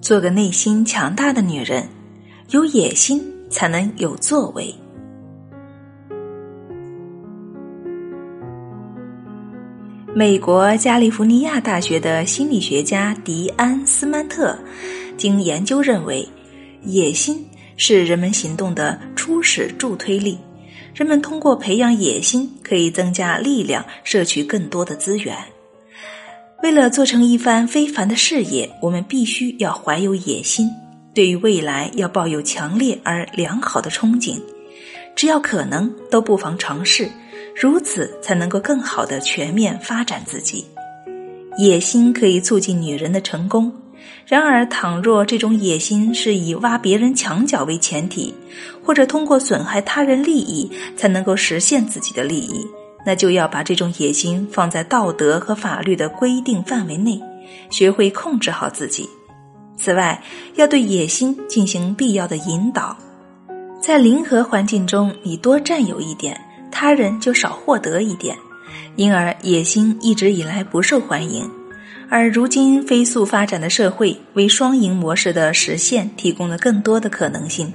做个内心强大的女人，有野心才能有作为。美国加利福尼亚大学的心理学家迪安·斯曼特经研究认为，野心是人们行动的初始助推力。人们通过培养野心，可以增加力量，摄取更多的资源。为了做成一番非凡的事业，我们必须要怀有野心，对于未来要抱有强烈而良好的憧憬。只要可能，都不妨尝试。如此才能够更好的全面发展自己。野心可以促进女人的成功，然而，倘若这种野心是以挖别人墙角为前提，或者通过损害他人利益才能够实现自己的利益，那就要把这种野心放在道德和法律的规定范围内，学会控制好自己。此外，要对野心进行必要的引导，在零和环境中，你多占有一点。他人就少获得一点，因而野心一直以来不受欢迎。而如今飞速发展的社会为双赢模式的实现提供了更多的可能性。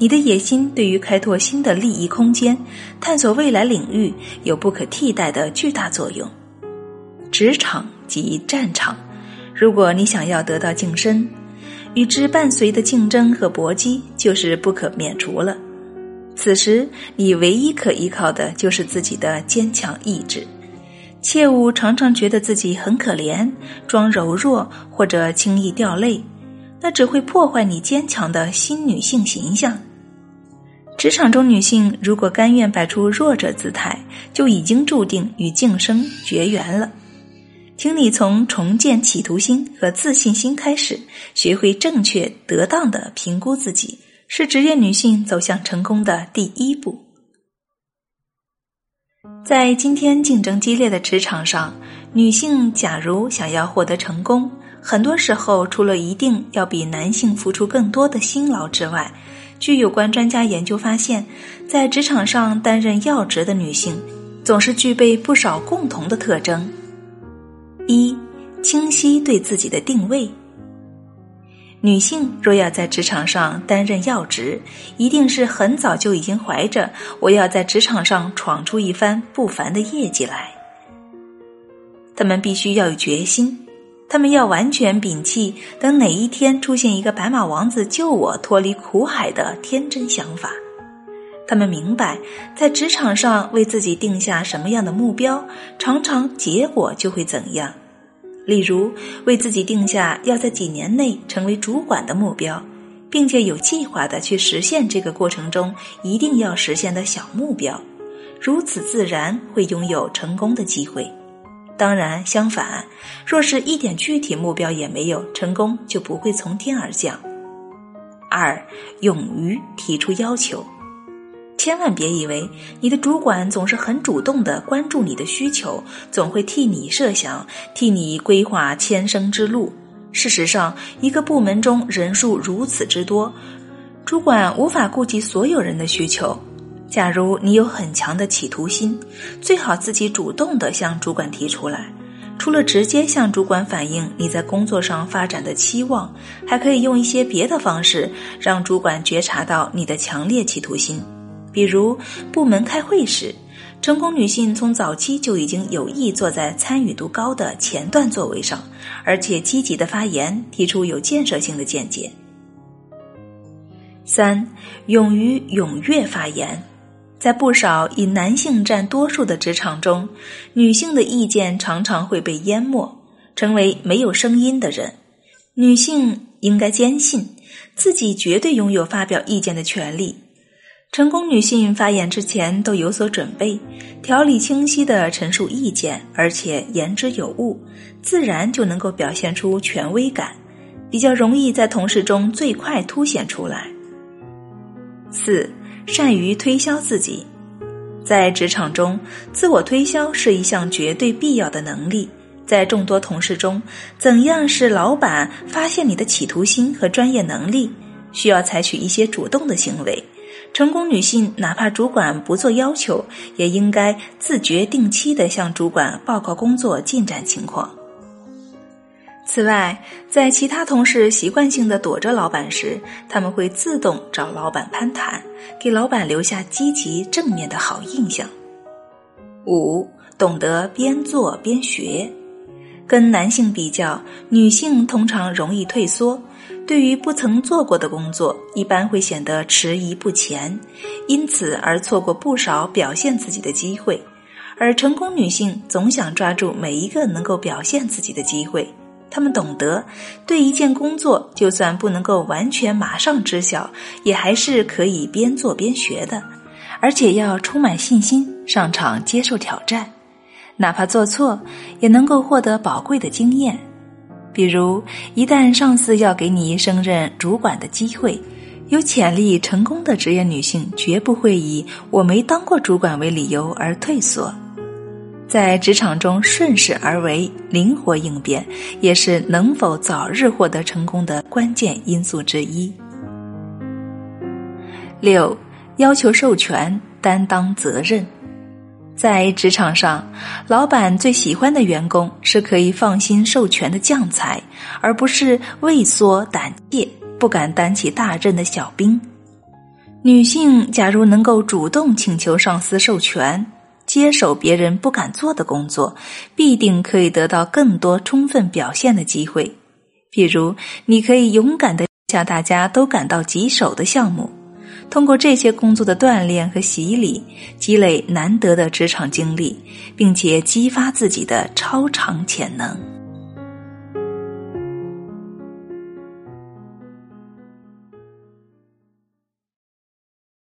你的野心对于开拓新的利益空间、探索未来领域有不可替代的巨大作用。职场即战场，如果你想要得到晋升，与之伴随的竞争和搏击就是不可免除了。此时，你唯一可依靠的就是自己的坚强意志。切勿常常觉得自己很可怜，装柔弱或者轻易掉泪，那只会破坏你坚强的新女性形象。职场中女性如果甘愿摆出弱者姿态，就已经注定与晋升绝缘了。请你从重建企图心和自信心开始，学会正确得当的评估自己。是职业女性走向成功的第一步。在今天竞争激烈的职场上，女性假如想要获得成功，很多时候除了一定要比男性付出更多的辛劳之外，据有关专家研究发现，在职场上担任要职的女性，总是具备不少共同的特征：一、清晰对自己的定位。女性若要在职场上担任要职，一定是很早就已经怀着我要在职场上闯出一番不凡的业绩来。她们必须要有决心，他们要完全摒弃等哪一天出现一个白马王子救我脱离苦海的天真想法。他们明白，在职场上为自己定下什么样的目标，常常结果就会怎样。例如，为自己定下要在几年内成为主管的目标，并且有计划的去实现这个过程中一定要实现的小目标，如此自然会拥有成功的机会。当然，相反，若是一点具体目标也没有，成功就不会从天而降。二，勇于提出要求。千万别以为你的主管总是很主动的关注你的需求，总会替你设想、替你规划迁升之路。事实上，一个部门中人数如此之多，主管无法顾及所有人的需求。假如你有很强的企图心，最好自己主动的向主管提出来。除了直接向主管反映你在工作上发展的期望，还可以用一些别的方式让主管觉察到你的强烈企图心。比如部门开会时，成功女性从早期就已经有意坐在参与度高的前段座位上，而且积极的发言，提出有建设性的见解。三，勇于踊跃发言，在不少以男性占多数的职场中，女性的意见常常会被淹没，成为没有声音的人。女性应该坚信自己绝对拥有发表意见的权利。成功女性发言之前都有所准备，条理清晰的陈述意见，而且言之有物，自然就能够表现出权威感，比较容易在同事中最快凸显出来。四，善于推销自己，在职场中，自我推销是一项绝对必要的能力。在众多同事中，怎样使老板发现你的企图心和专业能力，需要采取一些主动的行为。成功女性哪怕主管不做要求，也应该自觉定期的向主管报告工作进展情况。此外，在其他同事习惯性的躲着老板时，他们会自动找老板攀谈，给老板留下积极正面的好印象。五，懂得边做边学。跟男性比较，女性通常容易退缩，对于不曾做过的工作，一般会显得迟疑不前，因此而错过不少表现自己的机会。而成功女性总想抓住每一个能够表现自己的机会。他们懂得，对一件工作，就算不能够完全马上知晓，也还是可以边做边学的，而且要充满信心上场接受挑战，哪怕做错，也能够获得宝贵的经验。比如，一旦上司要给你升任主管的机会，有潜力成功的职业女性绝不会以我没当过主管为理由而退缩。在职场中顺势而为、灵活应变，也是能否早日获得成功的关键因素之一。六，要求授权，担当责任。在职场上，老板最喜欢的员工是可以放心授权的将才，而不是畏缩胆怯、不敢担起大任的小兵。女性假如能够主动请求上司授权。接手别人不敢做的工作，必定可以得到更多充分表现的机会。比如，你可以勇敢的向大家都感到棘手的项目，通过这些工作的锻炼和洗礼，积累难得的职场经历，并且激发自己的超常潜能。